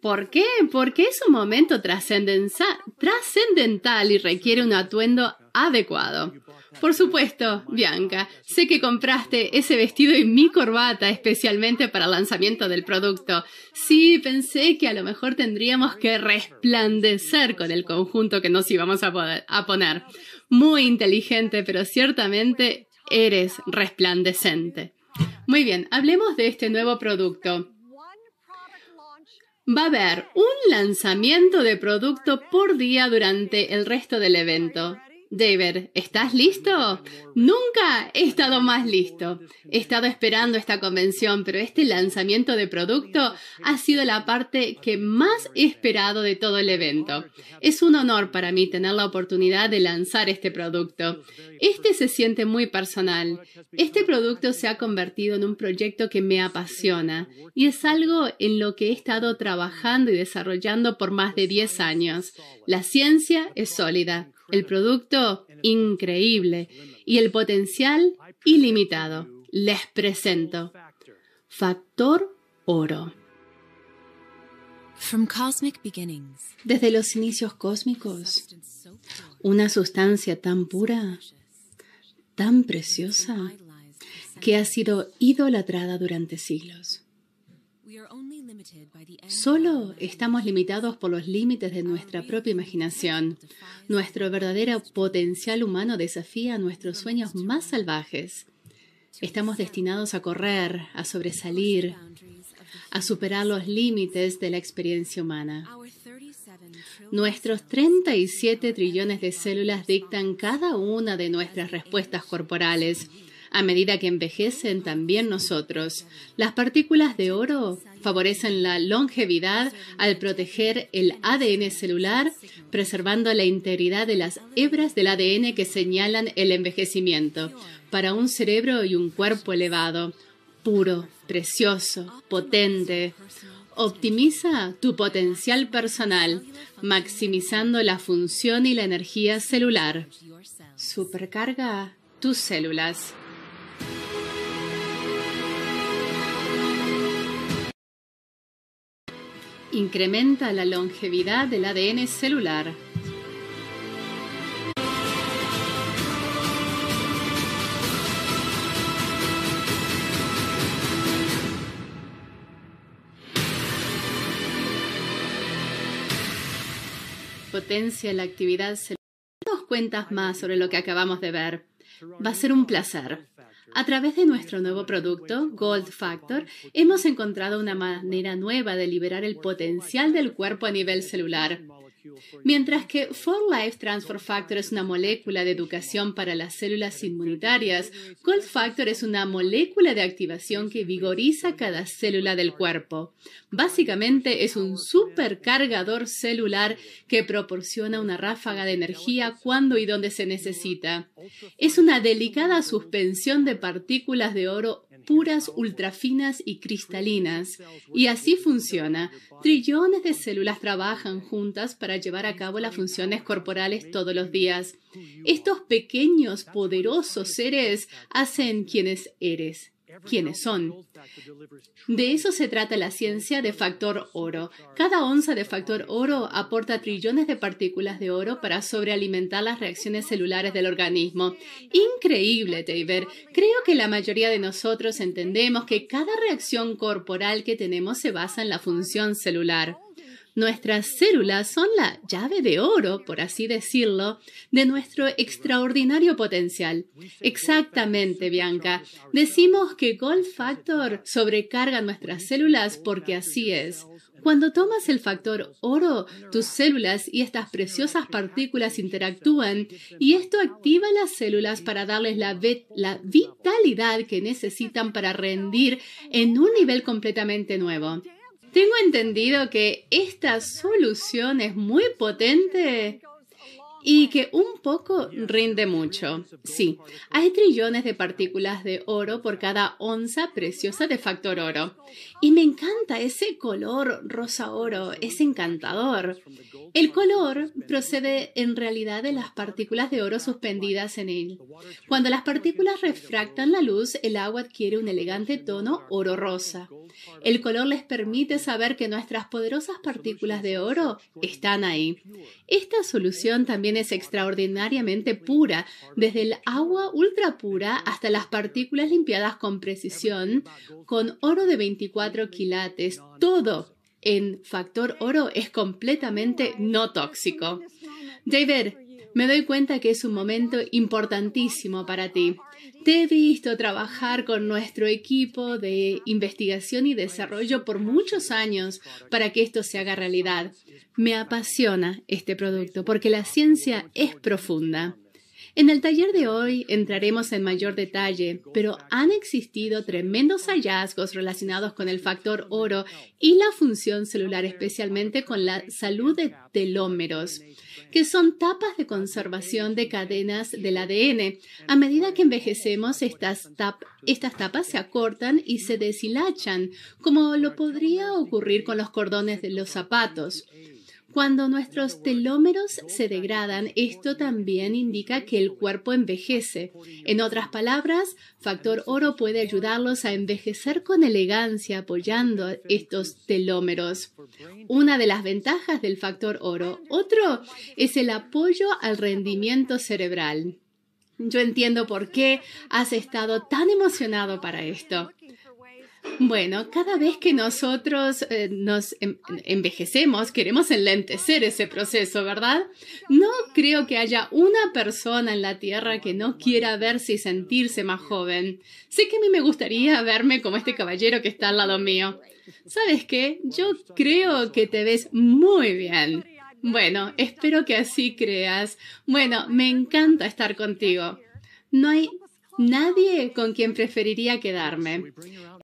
¿Por qué? Porque es un momento trascendental y requiere un atuendo adecuado. Por supuesto, Bianca, sé que compraste ese vestido y mi corbata especialmente para el lanzamiento del producto. Sí, pensé que a lo mejor tendríamos que resplandecer con el conjunto que nos íbamos a, poner. Muy inteligente, pero ciertamente eres resplandecente. Muy bien, hablemos de este nuevo producto. Va a haber un lanzamiento de producto por día durante el resto del evento. David, ¿estás listo? Nunca he estado más listo. He estado esperando esta convención, pero este lanzamiento de producto ha sido la parte que más he esperado de todo el evento. Es un honor para mí tener la oportunidad de lanzar este producto. Este se siente muy personal. Este producto se ha convertido en un proyecto que me apasiona y es algo en lo que he estado trabajando y desarrollando por más de 10 años. La ciencia es sólida el producto increíble y el potencial ilimitado. Les presento Factor Oro. Desde los inicios cósmicos, una sustancia tan pura, tan preciosa, que ha sido idolatrada durante siglos. Solo estamos limitados por los límites de nuestra propia imaginación. Nuestro verdadero potencial humano desafía nuestros sueños más salvajes. Estamos destinados a correr, a sobresalir, a superar los límites de la experiencia humana. Nuestros 37 trillones de células dictan cada una de nuestras respuestas corporales a medida que envejecen también nosotros. Las partículas de oro favorecen la longevidad al proteger el ADN celular, preservando la integridad de las hebras del ADN que señalan el envejecimiento, para un cerebro y un cuerpo elevado, puro, precioso, potente. Optimiza tu potencial personal, maximizando la función y la energía celular. Supercarga tus células. Incrementa la longevidad del ADN celular. Potencia la actividad celular. Dos cuentas más sobre lo que acabamos de ver. Va a ser un placer. A través de nuestro nuevo producto, Gold Factor, hemos encontrado una manera nueva de liberar el potencial del cuerpo a nivel celular. Mientras que For Life Transfer Factor es una molécula de educación para las células inmunitarias, Gold Factor es una molécula de activación que vigoriza cada célula del cuerpo. Básicamente es un supercargador celular que proporciona una ráfaga de energía cuando y donde se necesita. Es una delicada suspensión de partículas de oro puras, ultrafinas y cristalinas. Y así funciona. Trillones de células trabajan juntas para llevar a cabo las funciones corporales todos los días. Estos pequeños, poderosos seres hacen quienes eres quiénes son. De eso se trata la ciencia de factor oro. Cada onza de factor oro aporta trillones de partículas de oro para sobrealimentar las reacciones celulares del organismo. Increíble, David. Creo que la mayoría de nosotros entendemos que cada reacción corporal que tenemos se basa en la función celular. Nuestras células son la llave de oro, por así decirlo, de nuestro extraordinario potencial. Exactamente, Bianca. Decimos que Gold Factor sobrecarga nuestras células porque así es. Cuando tomas el factor oro, tus células y estas preciosas partículas interactúan y esto activa las células para darles la, la, vitalidad que necesitan para rendir en un nivel completamente nuevo. Tengo entendido que esta solución es muy potente y que un poco rinde mucho. Sí, hay trillones de partículas de oro por cada onza preciosa de factor oro. Y me encanta ese color rosa oro, es encantador. El color procede en realidad de las partículas de oro suspendidas en él. Cuando las partículas refractan la luz, el agua adquiere un elegante tono oro rosa. El color les permite saber que nuestras poderosas partículas de oro están ahí. Esta solución también es extraordinariamente pura, desde el agua ultra pura hasta las partículas limpiadas con precisión, con oro de 24 quilates, todo en factor oro es completamente no tóxico. David, me doy cuenta que es un momento importantísimo para ti. Te he visto trabajar con nuestro equipo de investigación y desarrollo por muchos años para que esto se haga realidad. Me apasiona este producto porque la ciencia es profunda. En el taller de hoy entraremos en mayor detalle, pero han existido tremendos hallazgos relacionados con el factor oro y la función celular, especialmente con la salud de telómeros, que son tapas de conservación de cadenas del ADN. A medida que envejecemos, estas, estas tapas se acortan y se deshilachan, como lo podría ocurrir con los cordones de los zapatos. Cuando nuestros telómeros se degradan, esto también indica que el cuerpo envejece. En otras palabras, factor oro puede ayudarlos a envejecer con elegancia apoyando estos telómeros. Una de las ventajas del factor oro. Otro es el apoyo al rendimiento cerebral. Yo entiendo por qué has estado tan emocionado para esto. Bueno, cada vez que nosotros eh, nos em, envejecemos, queremos enlentecer ese proceso, ¿verdad? No creo que haya una persona en la Tierra que no quiera verse y sentirse más joven. Sé que a mí me gustaría verme como este caballero que está al lado mío. ¿Sabes qué? Yo creo que te ves muy bien. Bueno, espero que así creas. Bueno, me encanta estar contigo. No hay nadie con quien preferiría quedarme.